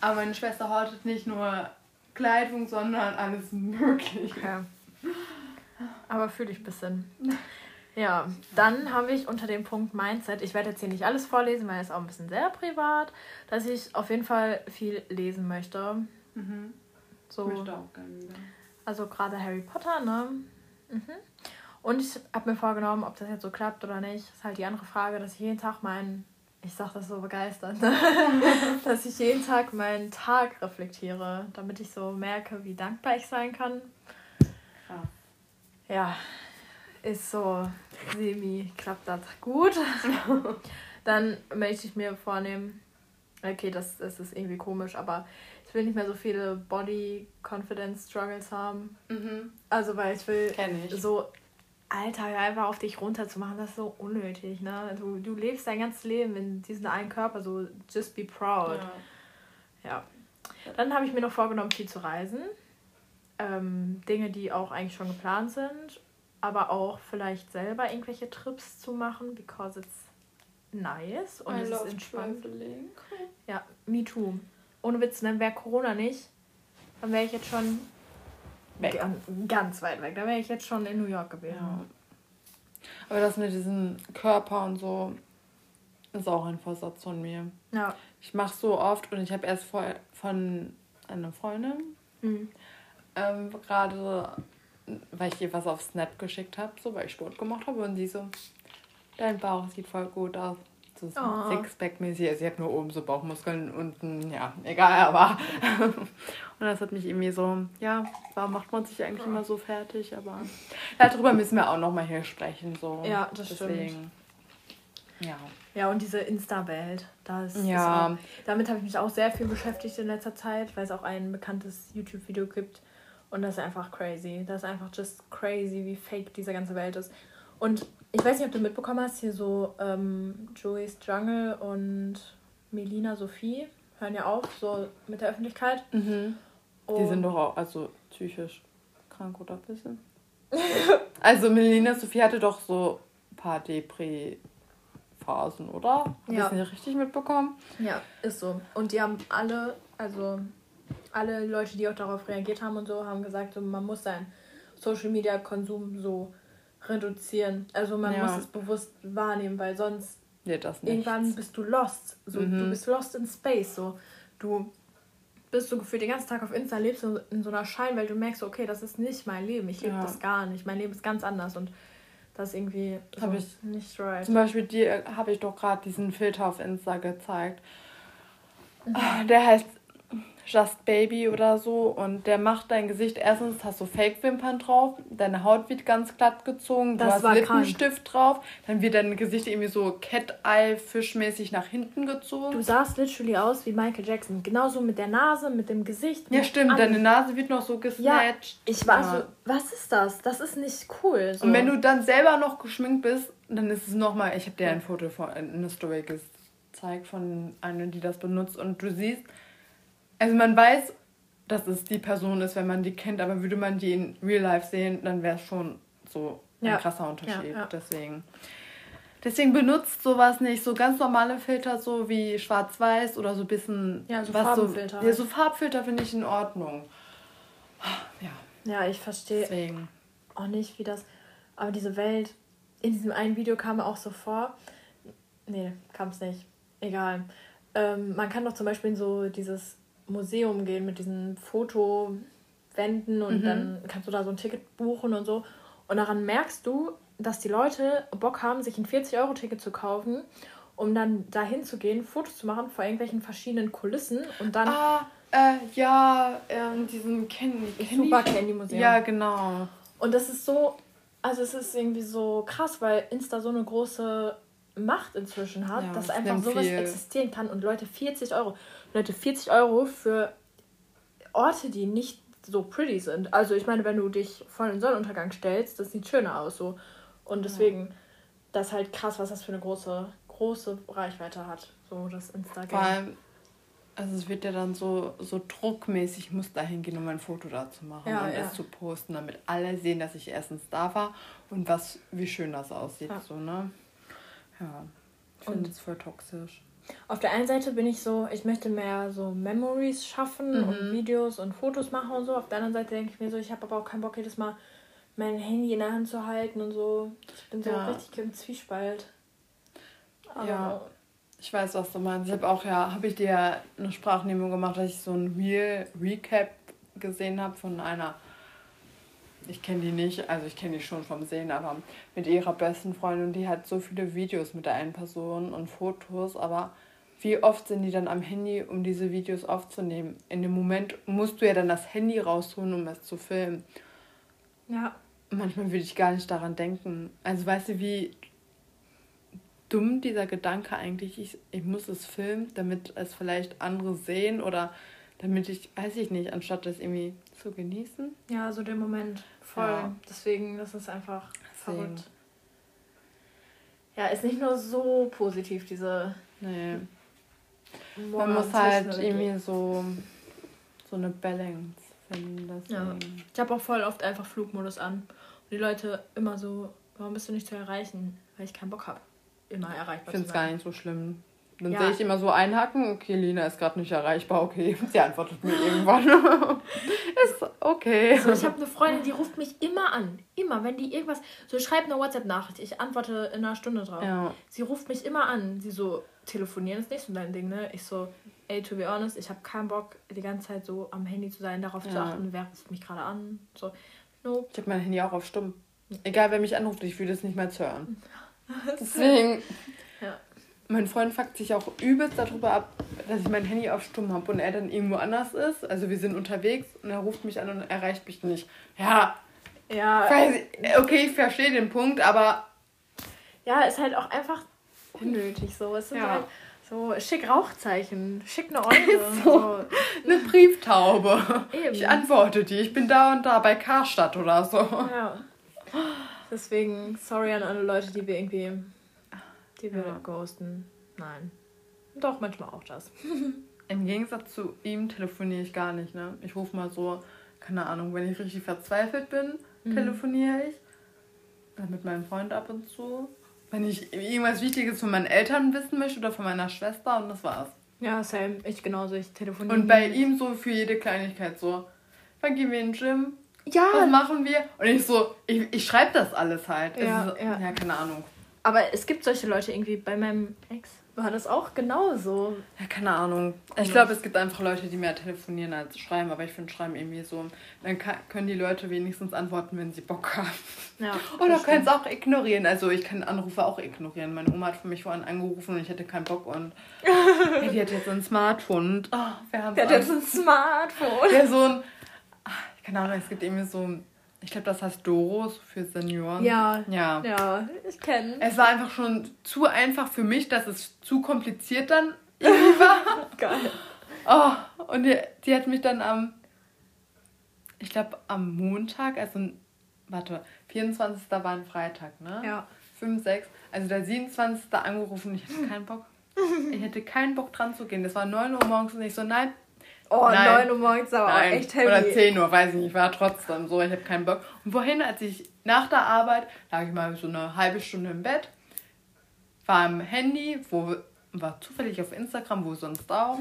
A: Aber meine Schwester hortet nicht nur Kleidung, sondern alles Mögliche. Okay.
B: Aber fühle ich ein bisschen. Ja, dann habe ich unter dem Punkt Mindset, ich werde jetzt hier nicht alles vorlesen, weil es auch ein bisschen sehr privat, dass ich auf jeden Fall viel lesen möchte. Mhm. So, ich möchte auch gerne wieder. Also gerade Harry Potter, ne? Mhm. Und ich habe mir vorgenommen, ob das jetzt so klappt oder nicht, ist halt die andere Frage, dass ich jeden Tag meinen, ich sage das so begeistert, ne? *laughs* dass ich jeden Tag meinen Tag reflektiere, damit ich so merke, wie dankbar ich sein kann. Ja, ja ist so semi, klappt das gut. *laughs* Dann möchte ich mir vornehmen, okay, das, das ist irgendwie komisch, aber ich will nicht mehr so viele Body Confidence Struggles haben. Mhm. Also, weil ich will ich. so Alltag einfach auf dich runterzumachen, das ist so unnötig. Ne? Du, du lebst dein ganzes Leben in diesem einen Körper, so just be proud. Ja. ja. Dann habe ich mir noch vorgenommen, viel zu reisen. Ähm, Dinge, die auch eigentlich schon geplant sind aber auch vielleicht selber irgendwelche Trips zu machen, because it's nice und I es ist entspannt. Traveling. Ja, me too. Ohne Witz, dann wäre Corona nicht, dann wäre ich jetzt schon weg. Ganz weit weg. Da wäre ich jetzt schon in New York gewesen. Ja.
A: Aber das mit diesem Körper und so ist auch ein Vorsatz von mir. Ja. Ich mache so oft und ich habe erst vor, von einer Freundin mhm. ähm, gerade weil ich ihr was auf Snap geschickt habe, so weil ich Sport gemacht habe und sie so, dein Bauch sieht voll gut aus. So oh. Sixpack-mäßig. Sie hat nur oben so Bauchmuskeln, unten, ja, egal, aber. *laughs* und das hat mich irgendwie so, ja, warum macht man sich eigentlich immer so fertig? Aber ja, darüber müssen wir auch nochmal hier sprechen. So. Ja, das Deswegen.
B: stimmt. Ja. Ja, und diese Insta-Welt. Das ja. damit habe ich mich auch sehr viel beschäftigt in letzter Zeit, weil es auch ein bekanntes YouTube-Video gibt, und das ist einfach crazy. Das ist einfach just crazy, wie fake diese ganze Welt ist. Und ich weiß nicht, ob du mitbekommen hast, hier so ähm, Joey's Jungle und Melina Sophie hören ja auf, so mit der Öffentlichkeit. Mhm.
A: Die sind doch auch also psychisch krank oder ein bisschen. *laughs* also Melina Sophie hatte doch so ein paar Depri-Phasen, oder? Hab ja. ich nicht richtig mitbekommen?
B: Ja, ist so. Und die haben alle, also alle Leute, die auch darauf reagiert haben und so, haben gesagt, so, man muss seinen Social Media Konsum so reduzieren. Also man ja. muss es bewusst wahrnehmen, weil sonst ja, irgendwann bist du lost. So, mhm. Du bist lost in space. So. Du bist so gefühlt den ganzen Tag auf Insta, lebst in, in so einer Scheinwelt, du merkst, okay, das ist nicht mein Leben. Ich lebe ja. das gar nicht. Mein Leben ist ganz anders und das ist irgendwie so
A: ich, nicht right. Zum Beispiel dir habe ich doch gerade diesen Filter auf Insta gezeigt. Mhm. Der heißt Just Baby oder so und der macht dein Gesicht, erstens hast du Fake-Wimpern drauf, deine Haut wird ganz glatt gezogen, du das hast Lippenstift krank. drauf, dann wird dein Gesicht irgendwie so Cat-Eye-Fischmäßig nach hinten gezogen.
B: Du sahst literally aus wie Michael Jackson, genauso mit der Nase, mit dem Gesicht.
A: Ja stimmt, deine Nase wird noch so gesnatcht. Ja,
B: ich war ja. so, was ist das? Das ist nicht cool.
A: So. Und wenn du dann selber noch geschminkt bist, dann ist es nochmal, ich habe dir ein Foto von einer Story gezeigt von einer, die das benutzt und du siehst, also man weiß, dass es die Person ist, wenn man die kennt, aber würde man die in Real Life sehen, dann wäre es schon so ein ja. krasser Unterschied. Ja, ja. Deswegen. Deswegen benutzt sowas nicht. So ganz normale Filter, so wie Schwarz-Weiß oder so ein bisschen. Ja, so was Farbfilter. So, ja, so Farbfilter finde ich in Ordnung. Ja.
B: Ja, ich verstehe auch nicht, wie das. Aber diese Welt, in diesem einen Video kam auch so vor. Nee, kam es nicht. Egal. Ähm, man kann doch zum Beispiel in so dieses Museum gehen mit diesen Fotowänden und mhm. dann kannst du da so ein Ticket buchen und so. Und daran merkst du, dass die Leute Bock haben, sich ein 40-Euro-Ticket zu kaufen, um dann dahin zu gehen, Fotos zu machen vor irgendwelchen verschiedenen Kulissen und dann.
A: Ah, äh, ja, in diesem Candy, Candy Super Candy
B: Museum. Ja, genau. Und das ist so, also es ist irgendwie so krass, weil Insta so eine große Macht inzwischen hat, ja, dass einfach sowas viel. existieren kann und Leute 40 Euro, Leute 40 Euro für Orte, die nicht so pretty sind. Also ich meine, wenn du dich vor den Sonnenuntergang stellst, das sieht schöner aus so. Und deswegen, ja. das ist halt krass, was das für eine große, große Reichweite hat, so das Instagram. Vor allem,
A: also es wird ja dann so, so druckmäßig, ich muss da hingehen, um ein Foto da zu machen ja, und ja. es zu posten, damit alle sehen, dass ich erstens da war und was, wie schön das aussieht. Ja. So, ne? Ja, ich finde es voll toxisch.
B: Auf der einen Seite bin ich so, ich möchte mehr so Memories schaffen mhm. und Videos und Fotos machen und so. Auf der anderen Seite denke ich mir so, ich habe aber auch keinen Bock, jedes Mal mein Handy in der Hand zu halten und so. Ich bin so ja. richtig im Zwiespalt.
A: Aber ja, ich weiß, was du meinst. Ich habe auch ja, habe ich dir eine Sprachnehmung gemacht, dass ich so ein Real Recap gesehen habe von einer ich kenne die nicht, also ich kenne die schon vom Sehen, aber mit ihrer besten Freundin, die hat so viele Videos mit der einen Person und Fotos, aber wie oft sind die dann am Handy, um diese Videos aufzunehmen? In dem Moment musst du ja dann das Handy rausholen, um es zu filmen. Ja. Manchmal würde ich gar nicht daran denken. Also weißt du, wie dumm dieser Gedanke eigentlich ist, ich muss es filmen, damit es vielleicht andere sehen oder damit ich, weiß ich nicht, anstatt das irgendwie zu genießen.
B: Ja, so der Moment. Voll. Ja. Deswegen, das ist einfach Deswegen. verrückt. Ja, ist nicht nur so positiv, diese. Nee.
A: Man muss halt irgendwie so, so eine Balance finden.
B: Ja. Ich habe auch voll oft einfach Flugmodus an. Und die Leute immer so, warum bist du nicht zu erreichen? Weil ich keinen Bock habe, immer erreichbar
A: ich zu sein. Ich finde es gar nicht so schlimm. Dann ja. sehe ich immer so einhaken, okay, Lina ist gerade nicht erreichbar, okay, *laughs* sie antwortet mir irgendwann. *laughs* ist okay.
B: Also ich habe eine Freundin, die ruft mich immer an. Immer, wenn die irgendwas. So, schreibt eine WhatsApp-Nachricht, ich antworte in einer Stunde drauf. Ja. Sie ruft mich immer an. Sie so, telefonieren ist nicht so dein Ding, ne? Ich so, ey, to be honest, ich habe keinen Bock, die ganze Zeit so am Handy zu sein, darauf ja. zu achten, wer ruft mich gerade an. So,
A: nope. Ich habe mein Handy auch auf stumm. Egal, wer mich anruft, ich will das nicht mehr hören. *laughs* Deswegen. Mein Freund fuckt sich auch übelst darüber ab, dass ich mein Handy auf Stumm habe und er dann irgendwo anders ist. Also wir sind unterwegs und er ruft mich an und erreicht mich nicht. Ja. Ja. okay, ich verstehe den Punkt, aber.
B: Ja, ist halt auch einfach unnötig so. Es sind ja. halt so schick Rauchzeichen, schick eine *laughs* Eule. so,
A: so. Eine Brieftaube. Eben. Ich antworte die. Ich bin da und da bei Karstadt oder so. Ja.
B: Deswegen, sorry an alle Leute, die wir irgendwie die will ja. ghosten. Nein. Doch, manchmal auch das. *laughs*
A: Im Gegensatz zu ihm telefoniere ich gar nicht, ne? Ich rufe mal so, keine Ahnung, wenn ich richtig verzweifelt bin, mhm. telefoniere ich. Dann mit meinem Freund ab und zu. Wenn ich irgendwas Wichtiges von meinen Eltern wissen möchte oder von meiner Schwester und das war's.
B: Ja, same. Ich genauso. Ich telefoniere.
A: Und bei ihm so für jede Kleinigkeit so. Wann gehen wir in den Gym? Ja. Was machen wir? Und ich so, ich, ich schreibe das alles halt. Ja, so, ja. ja, keine Ahnung.
B: Aber es gibt solche Leute irgendwie. Bei meinem Ex war das auch genauso.
A: Ja, keine Ahnung. Ich glaube, es gibt einfach Leute, die mehr telefonieren als schreiben. Aber ich finde Schreiben irgendwie so. Dann kann, können die Leute wenigstens antworten, wenn sie Bock haben. Ja, *laughs* Oder können es auch ignorieren. Also ich kann Anrufe auch ignorieren. Meine Oma hat für mich vorhin angerufen und ich hatte keinen Bock. Und *laughs* ja, die hat jetzt ein Smartphone. Und, oh, wir haben die hat jetzt ein Smartphone. Ja, so ein... Keine Ahnung, es gibt irgendwie so ich glaube, das heißt Doros für Senioren. Ja. Ja. Ja, ich kenne. Es war einfach schon zu einfach für mich, dass es zu kompliziert dann *laughs* irgendwie war. Geil. Oh, und die, die hat mich dann am, ich glaube, am Montag, also, warte, 24. war ein Freitag, ne? Ja. 5, 6, also der 27. angerufen, ich hatte keinen Bock. Ich hätte keinen Bock dran zu gehen. Das war 9 Uhr morgens und ich so, nein, Oh, Nein. 9 Uhr morgens aber Nein. echt heavy. Oder 10 Uhr, weiß ich nicht. War trotzdem so, ich habe keinen Bock. Und wohin, als ich nach der Arbeit, lag ich mal so eine halbe Stunde im Bett, war am Handy, wo war zufällig auf Instagram, wo sonst auch.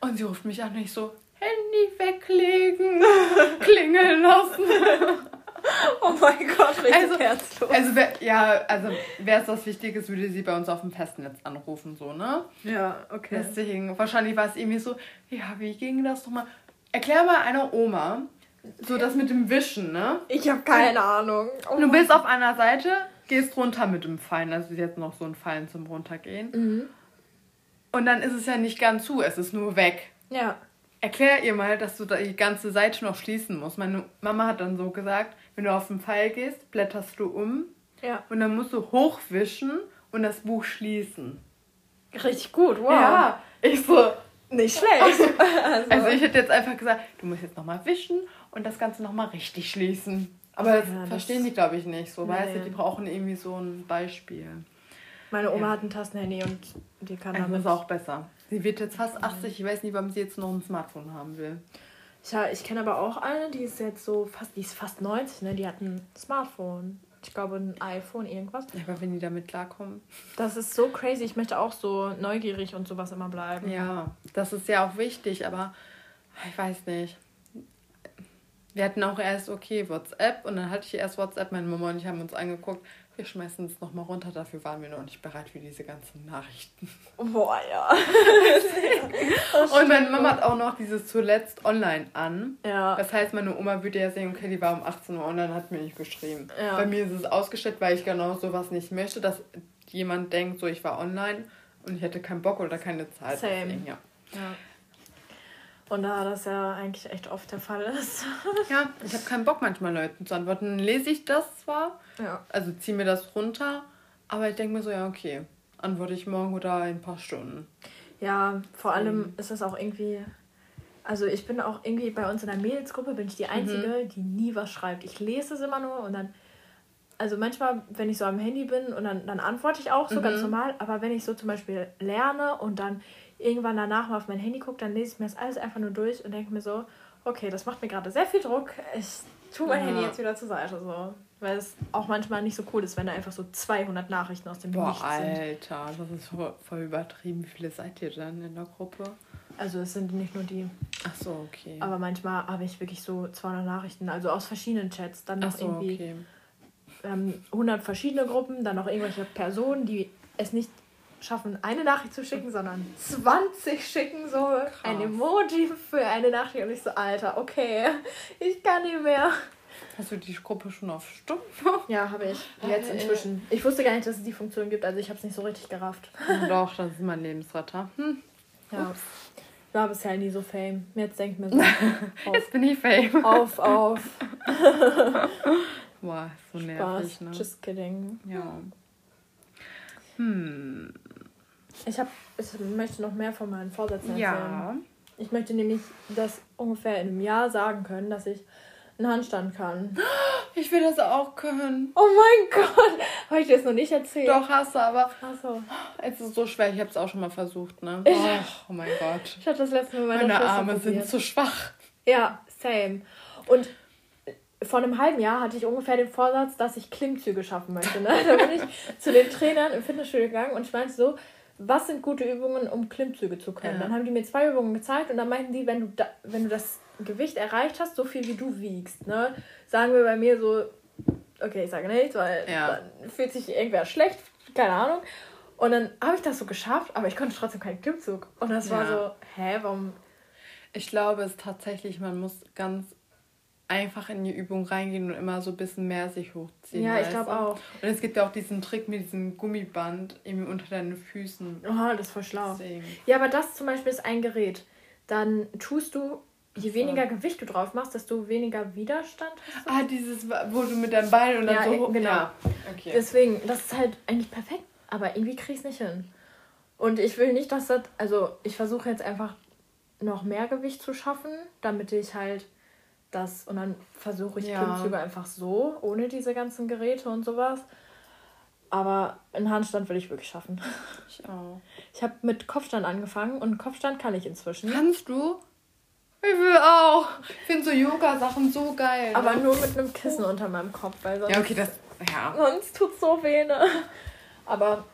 A: Und sie ruft mich an und ich so, Handy weglegen, *laughs* klingeln lassen. Oh mein Gott, richtig also, herzlos. Also, wär, ja, also wäre es was Wichtiges, würde sie bei uns auf dem Festnetz anrufen, so, ne? Ja, okay. Deswegen, wahrscheinlich war es irgendwie so, ja, wie ging das nochmal? Erklär mal einer Oma, so das mit dem Wischen, ne?
B: Ich habe keine Ahnung.
A: Oh du bist auf einer Seite, gehst runter mit dem Fallen, also ist jetzt noch so ein Fallen zum Runtergehen. Mhm. Und dann ist es ja nicht ganz zu, es ist nur weg. Ja. Erklär ihr mal, dass du da die ganze Seite noch schließen musst. Meine Mama hat dann so gesagt, wenn du auf den Pfeil gehst, blätterst du um. Ja. Und dann musst du hochwischen und das Buch schließen.
B: Richtig gut, wow.
A: Ja, ich so. Nicht schlecht. *laughs* also. also ich hätte jetzt einfach gesagt, du musst jetzt nochmal wischen und das Ganze nochmal richtig schließen. Aber das ja, verstehen das die, glaube ich, nicht so, nee. weißt du? Die brauchen irgendwie so ein Beispiel.
B: Meine Oma ja. hat ein Tastenhandy und die kann
A: damit... Das ist auch besser. Sie wird jetzt fast 80, ich weiß nicht, warum sie jetzt noch ein Smartphone haben will.
B: Ja, ich kenne aber auch eine, die ist jetzt so fast, die ist fast 90, ne? Die hat ein Smartphone. Ich glaube ein iPhone, irgendwas.
A: Ja, aber wenn die damit klarkommen.
B: Das ist so crazy. Ich möchte auch so neugierig und sowas immer bleiben.
A: Ja, das ist ja auch wichtig, aber ich weiß nicht wir hatten auch erst, okay, WhatsApp und dann hatte ich erst WhatsApp, meine Mama und ich haben uns angeguckt, wir schmeißen es nochmal runter, dafür waren wir noch nicht bereit für diese ganzen Nachrichten. Boah, ja. *laughs* und meine Mama hat auch noch dieses zuletzt online an. Ja. Das heißt, meine Oma würde ja sehen, okay, die war um 18 Uhr online, hat mir nicht geschrieben. Ja. Bei mir ist es ausgestellt, weil ich genau sowas nicht möchte, dass jemand denkt, so ich war online und ich hätte keinen Bock oder keine Zeit. Same. Deswegen, ja. ja.
B: Und da das ja eigentlich echt oft der Fall ist. *laughs*
A: ja, ich habe keinen Bock manchmal Leuten zu antworten. Lese ich das zwar, ja. also ziehe mir das runter, aber ich denke mir so, ja, okay, antworte ich morgen oder in ein paar Stunden.
B: Ja, vor allem mhm. ist das auch irgendwie. Also ich bin auch irgendwie bei uns in der Mädelsgruppe bin ich die Einzige, mhm. die nie was schreibt. Ich lese es immer nur und dann also manchmal, wenn ich so am Handy bin und dann, dann antworte ich auch so mhm. ganz normal, aber wenn ich so zum Beispiel lerne und dann irgendwann danach mal auf mein Handy gucke, dann lese ich mir das alles einfach nur durch und denke mir so, okay, das macht mir gerade sehr viel Druck. Ich tue mein ja. Handy jetzt wieder zur Seite. So. Weil es auch manchmal nicht so cool ist, wenn da einfach so 200 Nachrichten aus dem Boah, Nichts
A: sind. Alter, das ist voll, voll übertrieben. Wie viele seid ihr dann in der Gruppe?
B: Also es sind nicht nur die.
A: Ach so, okay.
B: Aber manchmal habe ich wirklich so 200 Nachrichten, also aus verschiedenen Chats. Dann noch so, irgendwie okay. ähm, 100 verschiedene Gruppen, dann noch irgendwelche Personen, die es nicht schaffen, eine Nachricht zu schicken, sondern 20 schicken so Krass. ein Emoji für eine Nachricht und ich so, Alter, okay, ich kann nicht mehr.
A: Hast du die Gruppe schon auf Stumm?
B: Ja, habe ich. Jetzt inzwischen. Ich wusste gar nicht, dass es die Funktion gibt, also ich habe es nicht so richtig gerafft. *laughs*
A: Doch, das ist mein Lebensretter. Hm.
B: Ja. Ups. Ich war bisher nie so Fame. Jetzt denkt mir *laughs* so. Auf. Jetzt bin ich Fame. Auf, auf. *laughs* Boah, so Spaß. nervig, ne? Just kidding. Ja. Hm. Ich, hab, ich möchte noch mehr von meinen Vorsätzen erzählen. Ja. Ich möchte nämlich das ungefähr in einem Jahr sagen können, dass ich einen Handstand kann. *gasps*
A: Ich will das auch können.
B: Oh mein *laughs* Gott. Habe ich dir das noch nicht erzählt?
A: Doch, hast du, aber Ach so. es ist so schwer. Ich habe es auch schon mal versucht, ne? Oh, oh mein Gott. Ich hatte das letzte Mal meine Meine Arme probiert. sind zu schwach.
B: Ja, same. Und vor einem halben Jahr hatte ich ungefähr den Vorsatz, dass ich Klimmzüge schaffen möchte. Ne? *laughs* Da bin ich zu den Trainern im Fitnessstudio gegangen und ich meinte so, was sind gute Übungen, um Klimmzüge zu können? Ja. Dann haben die mir zwei Übungen gezeigt und dann meinten die, wenn du, da, wenn du das Gewicht erreicht hast, so viel wie du wiegst, ne? sagen wir bei mir so, okay, ich sage nichts, weil ja. dann fühlt sich irgendwer schlecht, keine Ahnung. Und dann habe ich das so geschafft, aber ich konnte trotzdem keinen Klimmzug. Und das ja. war so, hä, warum?
A: Ich glaube, es tatsächlich, man muss ganz einfach in die Übung reingehen und immer so ein bisschen mehr sich hochziehen. Ja, ich glaube auch. Und es gibt ja auch diesen Trick mit diesem Gummiband eben unter deinen Füßen.
B: Oh, das ist voll schlau. Deswegen. Ja, aber das zum Beispiel ist ein Gerät. Dann tust du, je weniger Gewicht du drauf machst, desto weniger Widerstand
A: hast du. Ah, dieses, wo du mit deinem Bein und dann ja, so hoch... Genau. Ja.
B: Okay. Deswegen, das ist halt eigentlich perfekt, aber irgendwie krieg ich es nicht hin. Und ich will nicht, dass das... Also, ich versuche jetzt einfach noch mehr Gewicht zu schaffen, damit ich halt das und dann versuche ich ja. Klimmzüge einfach so, ohne diese ganzen Geräte und sowas. Aber einen Handstand will ich wirklich schaffen. Ich *laughs* auch. Ich habe mit Kopfstand angefangen und Kopfstand kann ich inzwischen.
A: Kannst du? Ich will auch. Ich finde so Yoga-Sachen so geil.
B: Aber nur mit einem Kissen unter meinem Kopf, weil sonst.
A: Ja, okay, das. Ja.
B: Sonst tut so weh, ne? Aber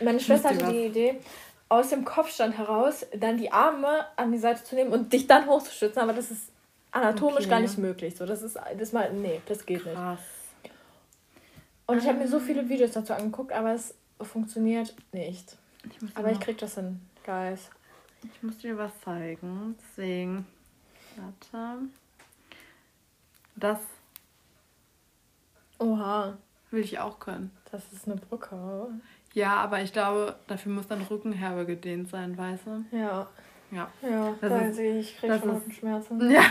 B: meine Schwester hatte die Idee, aus dem Kopfstand heraus dann die Arme an die Seite zu nehmen und dich dann hochzustützen, aber das ist anatomisch okay. gar nicht möglich. So, das ist das mal, nee, das geht Krass. nicht. Und ich habe mir so viele Videos dazu angeguckt, aber es funktioniert nicht. Ich aber ich krieg das hin, guys.
A: Ich muss dir was zeigen. Deswegen, warte. Das.
B: Oha.
A: Will ich auch können.
B: Das ist eine Brücke.
A: Ja, aber ich glaube, dafür muss dann Rückenherbe gedehnt sein, weißt du? Ja. Ja. Ja, das da ist, ich, ich kriege schon
B: Rückenschmerzen. *laughs* Ja,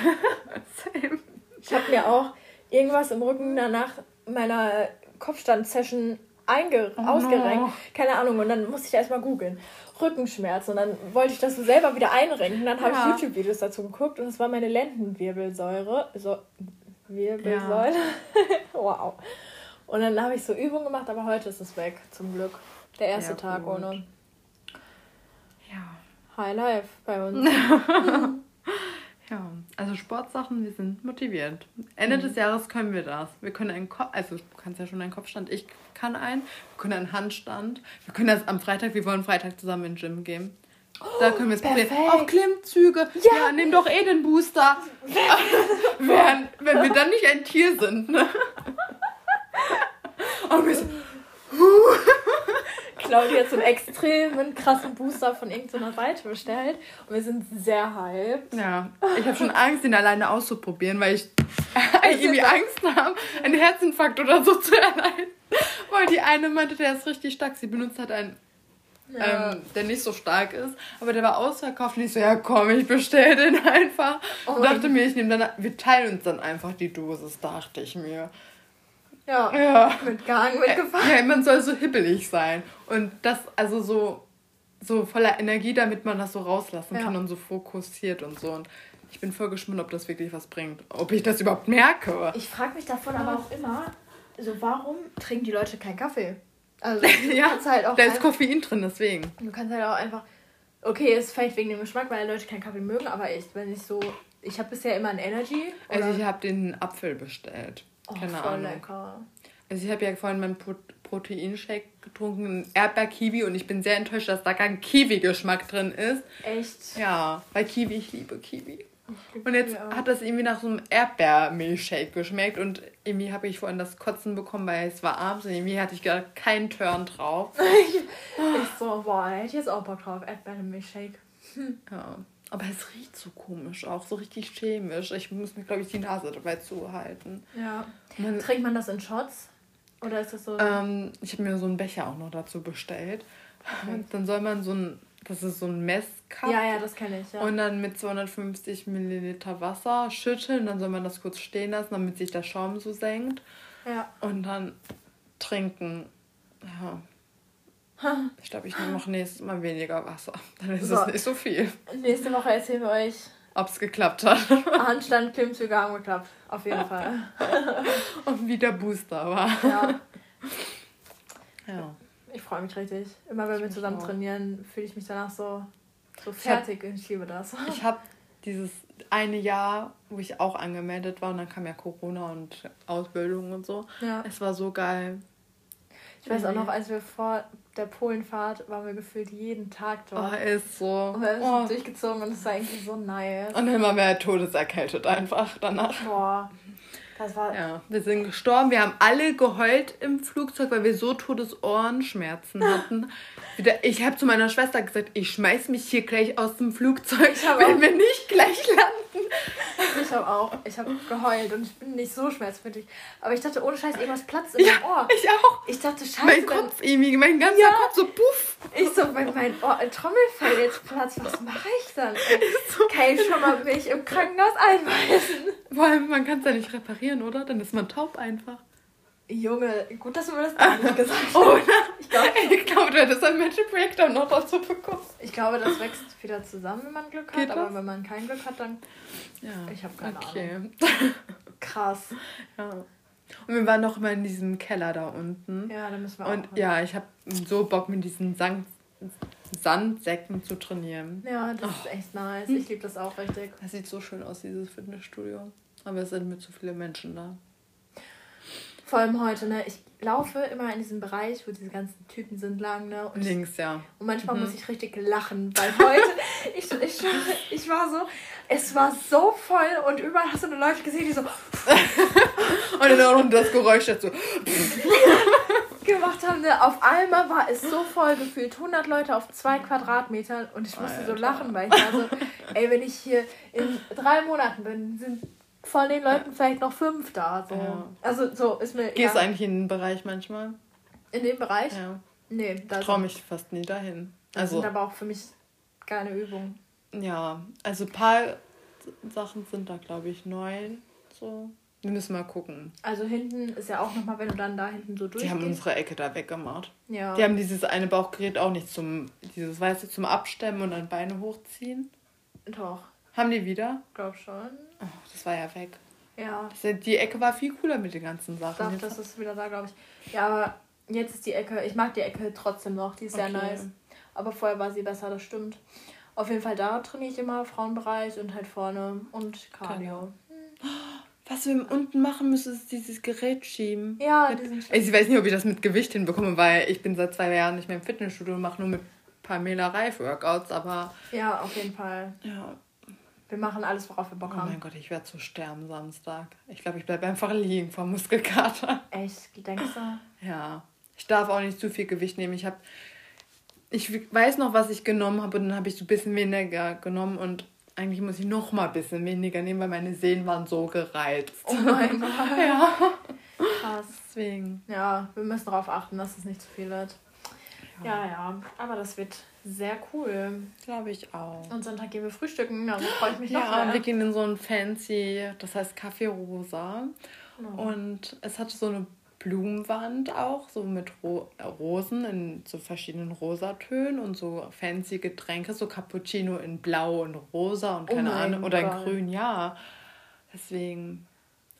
B: same. Ich habe mir auch irgendwas im Rücken danach meiner Kopfstand-Session einge oh ausgerenkt. No. Keine Ahnung. Und dann musste ich erstmal googeln. Rückenschmerzen. Und dann wollte ich das so selber wieder einrenken. Dann habe ja. ich YouTube-Videos dazu geguckt und es war meine Lendenwirbelsäure. So, Wirbelsäule. Ja. *laughs* wow. Und dann habe ich so Übungen gemacht, aber heute ist es weg, zum Glück. Der erste ja, Tag ohne. High Life bei uns. *laughs*
A: ja, also Sportsachen, wir sind motiviert. Ende mhm. des Jahres können wir das. Wir können einen Kopf, also du kannst ja schon einen Kopfstand, ich kann einen, wir können einen Handstand. Wir können das am Freitag, wir wollen Freitag zusammen in den Gym gehen. Da können wir es probieren. Auch Klimmzüge. Ja. ja, nimm doch eh den Booster. *laughs* wenn, wenn wir dann nicht ein Tier sind. Ne? *laughs*
B: Und wir so, Claudia hat so einen extremen krassen Booster von irgendeiner Seite bestellt und wir sind sehr hyped.
A: Ja, ich habe schon Angst, ihn alleine auszuprobieren, weil ich *laughs* irgendwie Angst habe, einen Herzinfarkt oder so zu erleiden. Weil die eine meinte, der ist richtig stark. Sie benutzt halt einen, ja. ähm, der nicht so stark ist, aber der war ausverkauft und ich so, ja komm, ich bestell den einfach. Oh und dachte mir, ich nehme dann, wir teilen uns dann einfach die Dosis, dachte ich mir. Ja, ja. mit Gang, mit Gefahr. Ja, man soll so hibbelig sein. Und das, also so, so voller Energie, damit man das so rauslassen ja. kann und so fokussiert und so. Und ich bin voll gespannt, ob das wirklich was bringt. Ob ich das überhaupt merke.
B: Ich frage mich davon aber auch immer, so warum trinken die Leute keinen Kaffee? Also *laughs* du ja,
A: kannst halt auch da ist Koffein drin, deswegen.
B: Du kannst halt auch einfach, okay, es vielleicht wegen dem Geschmack, weil Leute keinen Kaffee mögen, aber ich, wenn ich so, ich habe bisher immer ein Energy.
A: Also ich habe den Apfel bestellt. Oh, Keine voll Ahnung. lecker. Also ich habe ja vorhin meinen Pro Proteinshake getrunken, Erdbeer-Kiwi und ich bin sehr enttäuscht, dass da kein Kiwi-Geschmack drin ist. Echt? Ja, weil Kiwi, ich liebe Kiwi. Und jetzt hat das irgendwie nach so einem Erdbeermilchshake geschmeckt und irgendwie habe ich vorhin das Kotzen bekommen, weil es war abends und irgendwie hatte ich gar keinen Turn drauf.
B: ich, *laughs* ich so, boah, hätte ich jetzt auch Bock drauf, Erdbeermilchshake.
A: Hm. Ja. Aber es riecht so komisch, auch so richtig chemisch. Ich muss mir, glaube ich, die Nase dabei zuhalten.
B: Ja. Man, Trinkt man das in Shots? Oder ist das so?
A: Ähm, ich habe mir so einen Becher auch noch dazu bestellt. Okay. Dann soll man so ein, das ist so ein Messcup.
B: Ja, ja, das kenne ich. Ja.
A: Und dann mit 250 Milliliter Wasser schütteln. Dann soll man das kurz stehen lassen, damit sich der Schaum so senkt. Ja. Und dann trinken. Ja. *laughs* Ich glaube, ich nehme noch nächstes Mal weniger Wasser. *laughs* Dann ist so. es nicht so viel.
B: Nächste Woche erzählen wir euch,
A: ob es geklappt hat. *laughs*
B: Handstand, Klimmzüge haben geklappt. Auf jeden Fall.
A: Und wie der Booster war. Ja.
B: ja. Ich freue mich richtig. Immer wenn wir zusammen auch. trainieren, fühle ich mich danach so, so fertig. Ich, hab, ich liebe das.
A: Ich habe dieses eine Jahr, wo ich auch angemeldet war und dann kam ja Corona und Ausbildung und so. Ja. Es war so geil.
B: Ich weiß auch noch, als wir vor der Polenfahrt waren wir gefühlt jeden Tag dort. Oh, ist so. Und wir haben oh. durchgezogen und es war irgendwie so nice.
A: Und immer mehr todeserkältet einfach danach. Boah. Das war ja, wir sind gestorben. Wir haben alle geheult im Flugzeug, weil wir so Todesohrenschmerzen *laughs* hatten. Ich habe zu meiner Schwester gesagt, ich schmeiß mich hier gleich aus dem Flugzeug, wenn wir nicht gleich landen.
B: Ich habe auch. Ich habe geheult und ich bin nicht so schmerzfällig. Aber ich dachte, ohne Scheiß, irgendwas platzt in ja, meinem Ohr. Ich auch. Ich dachte, Scheiße. Mein Kopf, irgendwie, mein ganzer ja. Kopf so puff. Ich so, wenn mein Ohr, Trommelfell jetzt platzt, was mache ich dann? *laughs* So kann ich schon mal mich im Krankenhaus einweisen?
A: Vor allem, man kann es ja nicht reparieren, oder? Dann ist man taub einfach.
B: Junge, gut, dass du mir das *laughs* gar nicht gesagt hast. Oder?
A: Ich glaube, ich glaub, du hättest ein Mental Breakdown noch dazu bekommen.
B: Ich glaube, das wächst wieder zusammen, wenn man Glück Geht hat. Das? Aber wenn man kein Glück hat, dann. Ja. Ich habe keine okay. Ahnung. *laughs* Krass.
A: Ja. Und wir waren noch immer in diesem Keller da unten. Ja, da müssen wir Und auch. Und ja, ich habe so Bock mit diesen Sand Sandsäcken zu trainieren.
B: Ja, das oh. ist echt nice. Ich liebe das auch richtig.
A: Das sieht so schön aus, dieses Fitnessstudio. Aber es sind mir zu viele Menschen da.
B: Vor allem heute, ne? Ich, laufe immer in diesem Bereich, wo diese ganzen Typen sind, lang, ne? Und Links, ich, ja. Und manchmal mhm. muss ich richtig lachen, weil heute, *laughs* ich, ich, ich war so, es war so voll und überall hast du nur Leute gesehen, die so. *laughs* und dann das Geräusch dazu. *laughs* gemacht haben. Ne? Auf einmal war es so voll gefühlt. 100 Leute auf zwei Quadratmetern und ich musste Alter. so lachen, weil ich war so, ey, wenn ich hier in drei Monaten bin, sind von den Leuten vielleicht noch fünf da. So. Ja. Also so ist mir.
A: Gehst ja. eigentlich in den Bereich manchmal?
B: In den Bereich? Ja.
A: Nee, da ich traue mich fast nie dahin.
B: Das also, sind aber auch für mich keine Übungen.
A: Ja, also ein paar Sachen sind da, glaube ich, neu. So. Wir müssen mal gucken.
B: Also hinten ist ja auch nochmal, wenn du dann da hinten so
A: durchgehst. Die haben unsere Ecke da weggemacht. Ja. Die haben dieses eine Bauchgerät auch nicht zum, dieses weiße zum Abstemmen und dann Beine hochziehen. Doch. Haben die wieder?
B: Glaub schon.
A: Oh, das war ja weg. Ja. Die Ecke war viel cooler mit den ganzen Sachen.
B: Doch, das ist wieder da, glaube ich. Ja, aber jetzt ist die Ecke, ich mag die Ecke trotzdem noch, die ist okay. sehr nice. Aber vorher war sie besser, das stimmt. Auf jeden Fall da trainiere ich immer Frauenbereich und halt vorne und Cardio. Hm.
A: Was wir unten machen müssen, ist dieses Gerät schieben. Ja, mit, ich weiß nicht, ob ich das mit Gewicht hinbekomme, weil ich bin seit zwei Jahren nicht mehr im Fitnessstudio und mache nur mit Pamela Reif Workouts, aber.
B: Ja, auf jeden Fall. Ja. Wir machen alles, worauf wir Bock
A: haben. Oh mein Gott, ich werde zu sterben Samstag. Ich glaube, ich bleibe einfach liegen vor Muskelkater.
B: Echt? Denkst du?
A: Ja. Ich darf auch nicht zu viel Gewicht nehmen. Ich habe. Ich weiß noch, was ich genommen habe und dann habe ich so ein bisschen weniger genommen und eigentlich muss ich noch mal ein bisschen weniger nehmen, weil meine Sehnen waren so gereizt. Oh mein *laughs* Gott.
B: ja. Krass. Deswegen. Ja, wir müssen darauf achten, dass es nicht zu viel wird. Ja, ja. ja. Aber das wird sehr cool.
A: Glaube ich auch.
B: Und Sonntag gehen wir frühstücken, also freue ich mich
A: noch. Ja, wir gehen in so ein fancy, das heißt Café Rosa. Oh. Und es hatte so eine Blumenwand auch, so mit Ro Rosen in so verschiedenen Rosatönen und so fancy Getränke, so Cappuccino in Blau und Rosa und oh keine oh Ahnung, oder in Grün, ja. Deswegen.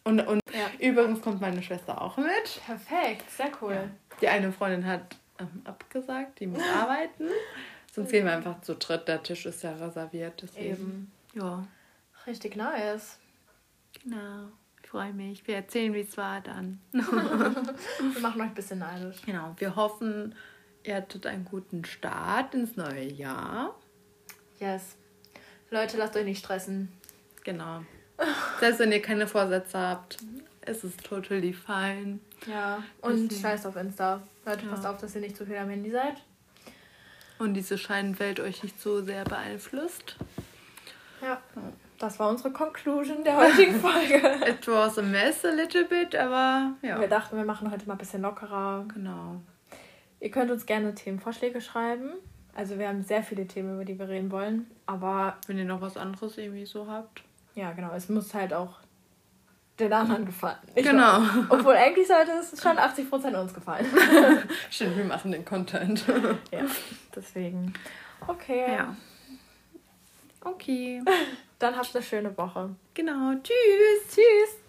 A: Und, und ja. übrigens kommt meine Schwester auch mit.
B: Perfekt, sehr cool. Ja.
A: Die eine Freundin hat ähm, abgesagt, die muss *laughs* arbeiten. Sonst gehen wir einfach zu dritt, der Tisch ist ja reserviert. Deswegen. Eben.
B: Ja. Richtig nice.
A: Genau. Ich freue mich. Wir erzählen, wie es war dann. *laughs*
B: wir machen euch ein bisschen neidisch.
A: Genau. Wir hoffen, ihr hattet einen guten Start ins neue Jahr.
B: Yes. Leute, lasst euch nicht stressen.
A: Genau. Selbst wenn ihr keine Vorsätze habt, ist es totally fine.
B: Ja, und scheiß auf Insta. Leute, ja. passt auf, dass ihr nicht zu viel am Handy seid.
A: Und diese Scheinwelt euch nicht so sehr beeinflusst.
B: Ja. Das war unsere Conclusion der heutigen *laughs* Folge.
A: It was a mess a little bit, aber ja.
B: Wir dachten, wir machen heute mal ein bisschen lockerer.
A: Genau.
B: Ihr könnt uns gerne Themenvorschläge schreiben. Also wir haben sehr viele Themen, über die wir reden wollen. Aber.
A: Wenn ihr noch was anderes irgendwie so habt.
B: Ja, genau. Es muss halt auch den anderen gefallen. Ich genau. Weiß. Obwohl eigentlich sollte es schon 80% uns gefallen. *laughs*
A: Stimmt, wir machen den Content. *laughs*
B: ja, deswegen. Okay. Ja.
A: Okay.
B: Dann habt eine schöne Woche.
A: Genau. Tschüss.
B: Tschüss.